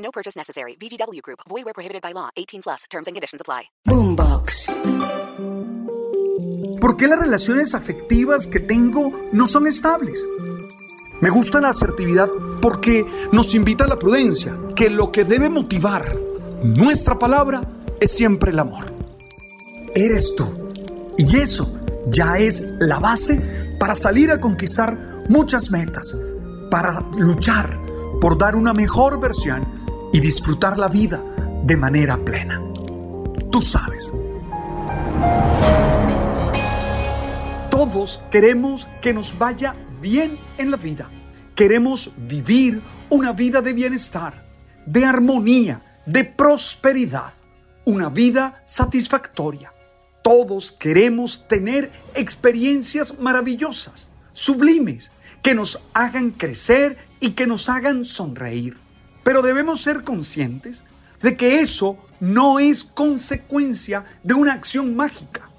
No purchase necessary. VGW Group. Void where prohibited by law. 18 plus. Terms and conditions apply. Boombox. ¿Por qué las relaciones afectivas que tengo no son estables? Me gusta la asertividad porque nos invita a la prudencia, que lo que debe motivar nuestra palabra es siempre el amor. Eres tú. Y eso ya es la base para salir a conquistar muchas metas, para luchar por dar una mejor versión y disfrutar la vida de manera plena. Tú sabes. Todos queremos que nos vaya bien en la vida. Queremos vivir una vida de bienestar, de armonía, de prosperidad, una vida satisfactoria. Todos queremos tener experiencias maravillosas, sublimes, que nos hagan crecer y que nos hagan sonreír. Pero debemos ser conscientes de que eso no es consecuencia de una acción mágica.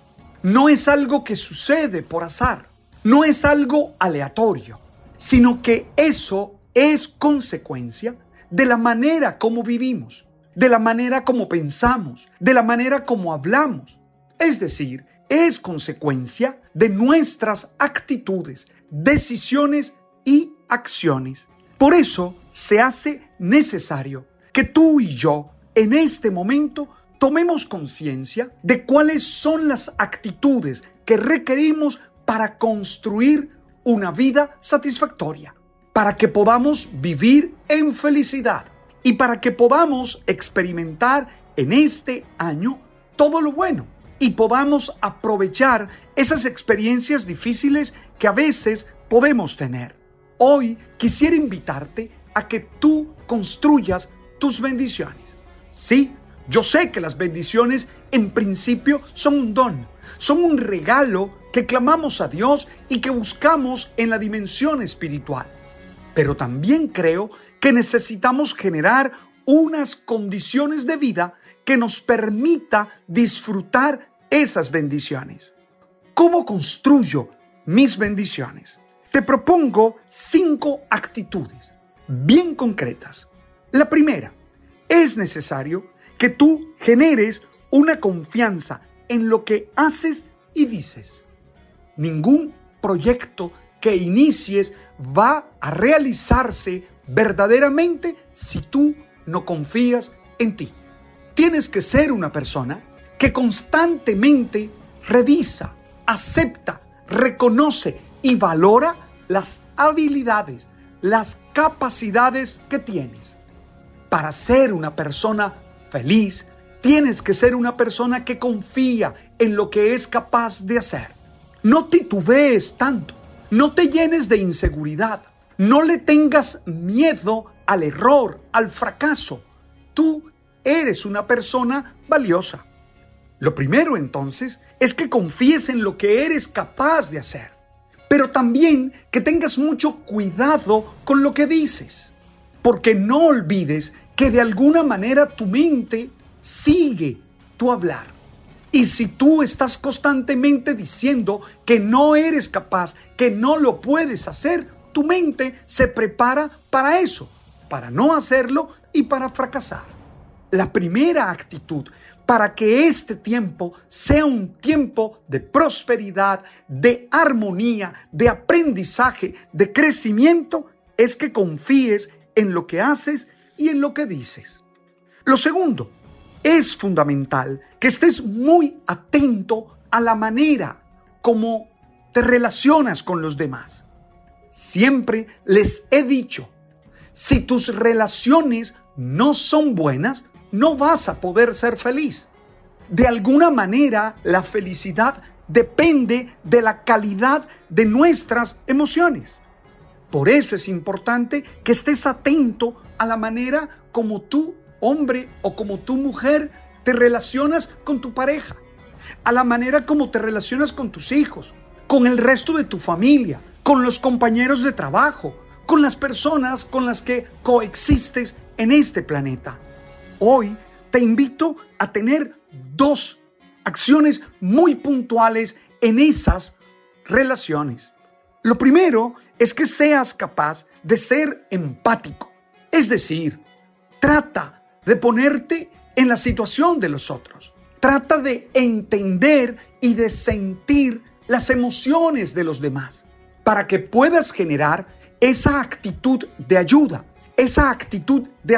No es algo que sucede por azar. No es algo aleatorio. Sino que eso es consecuencia de la manera como vivimos, de la manera como pensamos, de la manera como hablamos. Es decir, es consecuencia de nuestras actitudes, decisiones y acciones. Por eso se hace necesario que tú y yo en este momento tomemos conciencia de cuáles son las actitudes que requerimos para construir una vida satisfactoria, para que podamos vivir en felicidad y para que podamos experimentar en este año todo lo bueno y podamos aprovechar esas experiencias difíciles que a veces podemos tener. Hoy quisiera invitarte a que tú construyas tus bendiciones. Sí, yo sé que las bendiciones en principio son un don, son un regalo que clamamos a Dios y que buscamos en la dimensión espiritual. Pero también creo que necesitamos generar unas condiciones de vida que nos permita disfrutar esas bendiciones. ¿Cómo construyo mis bendiciones? Te propongo cinco actitudes bien concretas. La primera, es necesario que tú generes una confianza en lo que haces y dices. Ningún proyecto que inicies va a realizarse verdaderamente si tú no confías en ti. Tienes que ser una persona que constantemente revisa, acepta, reconoce y valora las habilidades, las capacidades que tienes. Para ser una persona feliz, tienes que ser una persona que confía en lo que es capaz de hacer. No titubees tanto, no te llenes de inseguridad, no le tengas miedo al error, al fracaso. Tú eres una persona valiosa. Lo primero entonces es que confíes en lo que eres capaz de hacer, pero también que tengas mucho cuidado con lo que dices, porque no olvides que de alguna manera tu mente sigue tu hablar. Y si tú estás constantemente diciendo que no eres capaz, que no lo puedes hacer, tu mente se prepara para eso, para no hacerlo y para fracasar. La primera actitud para que este tiempo sea un tiempo de prosperidad, de armonía, de aprendizaje, de crecimiento, es que confíes en lo que haces y en lo que dices. Lo segundo, es fundamental que estés muy atento a la manera como te relacionas con los demás. Siempre les he dicho, si tus relaciones no son buenas, no vas a poder ser feliz. De alguna manera, la felicidad depende de la calidad de nuestras emociones. Por eso es importante que estés atento a la manera como tú, hombre o como tú, mujer, te relacionas con tu pareja, a la manera como te relacionas con tus hijos, con el resto de tu familia, con los compañeros de trabajo, con las personas con las que coexistes en este planeta. Hoy te invito a tener dos acciones muy puntuales en esas relaciones. Lo primero es que seas capaz de ser empático, es decir, trata de ponerte en la situación de los otros. Trata de entender y de sentir las emociones de los demás para que puedas generar esa actitud de ayuda, esa actitud de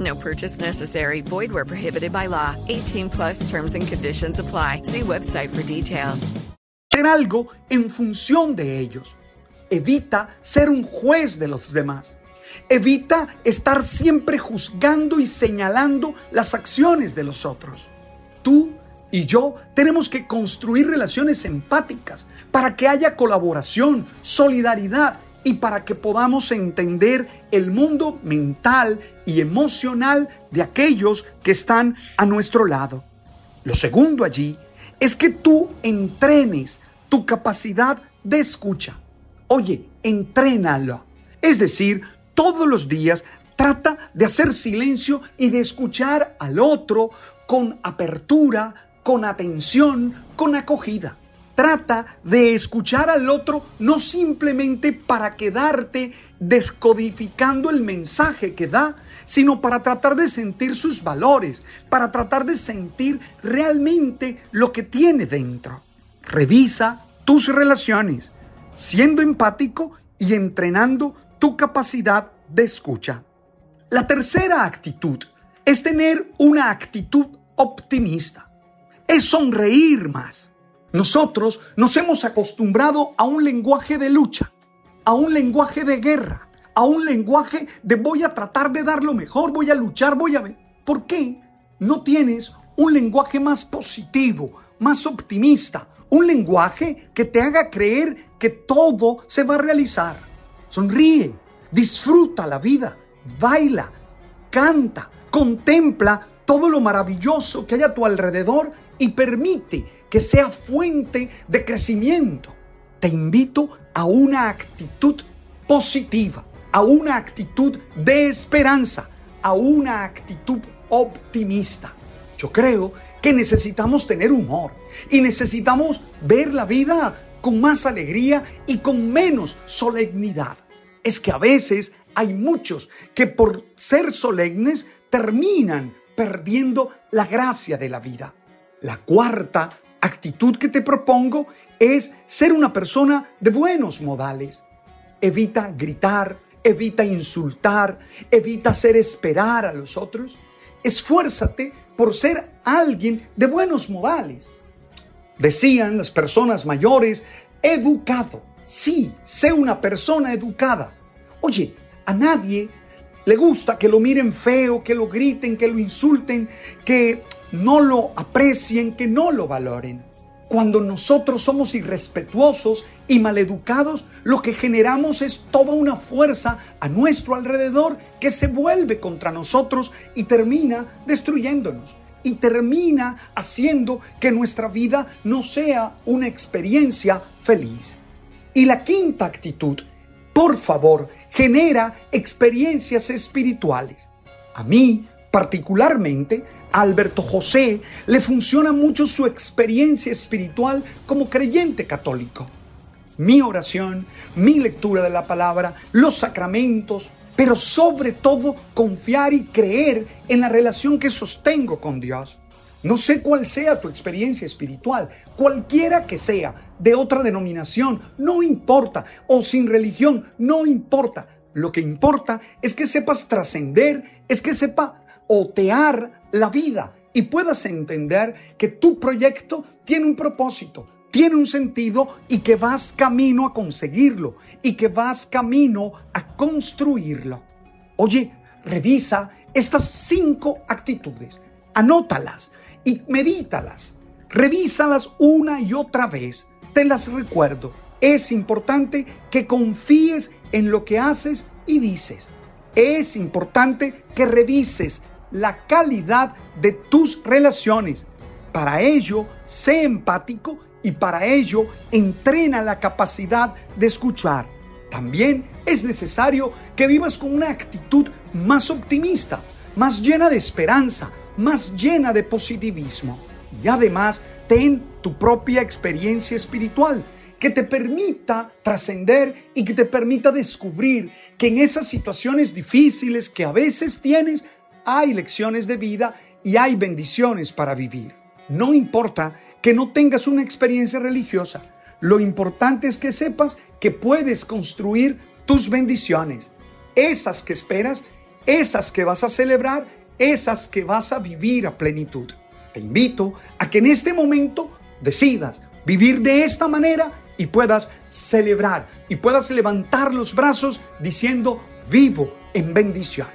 No purchase necessary. Void where prohibited by law. 18 plus terms and conditions apply. See website for details. Algo en función de ellos. Evita ser un juez de los demás. Evita estar siempre juzgando y señalando las acciones de los otros. Tú y yo tenemos que construir relaciones empáticas para que haya colaboración, solidaridad y para que podamos entender el mundo mental y emocional de aquellos que están a nuestro lado. Lo segundo allí es que tú entrenes tu capacidad de escucha. Oye, entrénalo. Es decir, todos los días trata de hacer silencio y de escuchar al otro con apertura, con atención, con acogida. Trata de escuchar al otro no simplemente para quedarte descodificando el mensaje que da, sino para tratar de sentir sus valores, para tratar de sentir realmente lo que tiene dentro. Revisa tus relaciones siendo empático y entrenando tu capacidad de escucha. La tercera actitud es tener una actitud optimista. Es sonreír más. Nosotros nos hemos acostumbrado a un lenguaje de lucha, a un lenguaje de guerra, a un lenguaje de voy a tratar de dar lo mejor, voy a luchar, voy a... ¿Por qué no tienes un lenguaje más positivo, más optimista, un lenguaje que te haga creer que todo se va a realizar. Sonríe, disfruta la vida, baila, canta, contempla todo lo maravilloso que hay a tu alrededor y permite que sea fuente de crecimiento. Te invito a una actitud positiva, a una actitud de esperanza, a una actitud optimista. Yo creo que necesitamos tener humor y necesitamos ver la vida con más alegría y con menos solemnidad. Es que a veces hay muchos que por ser solemnes terminan perdiendo la gracia de la vida. La cuarta actitud que te propongo es ser una persona de buenos modales. Evita gritar, evita insultar, evita hacer esperar a los otros. Esfuérzate por ser alguien de buenos modales. Decían las personas mayores, educado. Sí, sé una persona educada. Oye, a nadie le gusta que lo miren feo, que lo griten, que lo insulten, que no lo aprecien, que no lo valoren. Cuando nosotros somos irrespetuosos y maleducados, lo que generamos es toda una fuerza a nuestro alrededor que se vuelve contra nosotros y termina destruyéndonos. Y termina haciendo que nuestra vida no sea una experiencia feliz. Y la quinta actitud, por favor, genera experiencias espirituales. A mí, particularmente, Alberto José le funciona mucho su experiencia espiritual como creyente católico. Mi oración, mi lectura de la palabra, los sacramentos, pero sobre todo confiar y creer en la relación que sostengo con Dios. No sé cuál sea tu experiencia espiritual, cualquiera que sea, de otra denominación, no importa, o sin religión, no importa. Lo que importa es que sepas trascender, es que sepa otear la vida y puedas entender que tu proyecto tiene un propósito, tiene un sentido y que vas camino a conseguirlo y que vas camino a construirlo. Oye, revisa estas cinco actitudes, anótalas y medítalas, revísalas una y otra vez. Te las recuerdo. Es importante que confíes en lo que haces y dices. Es importante que revises la calidad de tus relaciones. Para ello, sé empático y para ello entrena la capacidad de escuchar. También es necesario que vivas con una actitud más optimista, más llena de esperanza, más llena de positivismo. Y además, ten tu propia experiencia espiritual que te permita trascender y que te permita descubrir que en esas situaciones difíciles que a veces tienes, hay lecciones de vida y hay bendiciones para vivir. No importa que no tengas una experiencia religiosa, lo importante es que sepas que puedes construir tus bendiciones, esas que esperas, esas que vas a celebrar, esas que vas a vivir a plenitud. Te invito a que en este momento decidas vivir de esta manera y puedas celebrar y puedas levantar los brazos diciendo vivo en bendición.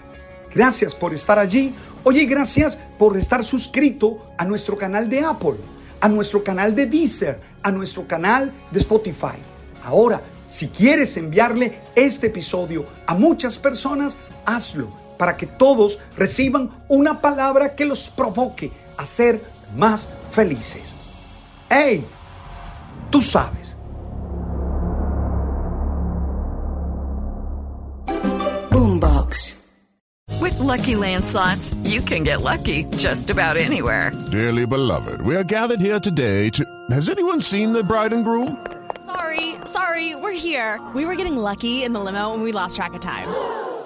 Gracias por estar allí. Oye, gracias por estar suscrito a nuestro canal de Apple, a nuestro canal de Deezer, a nuestro canal de Spotify. Ahora, si quieres enviarle este episodio a muchas personas, hazlo para que todos reciban una palabra que los provoque a ser más felices. ¡Hey! Tú sabes. Boombox. With Lucky Land slots, you can get lucky just about anywhere. Dearly beloved, we are gathered here today to. Has anyone seen the bride and groom? Sorry, sorry, we're here. We were getting lucky in the limo and we lost track of time.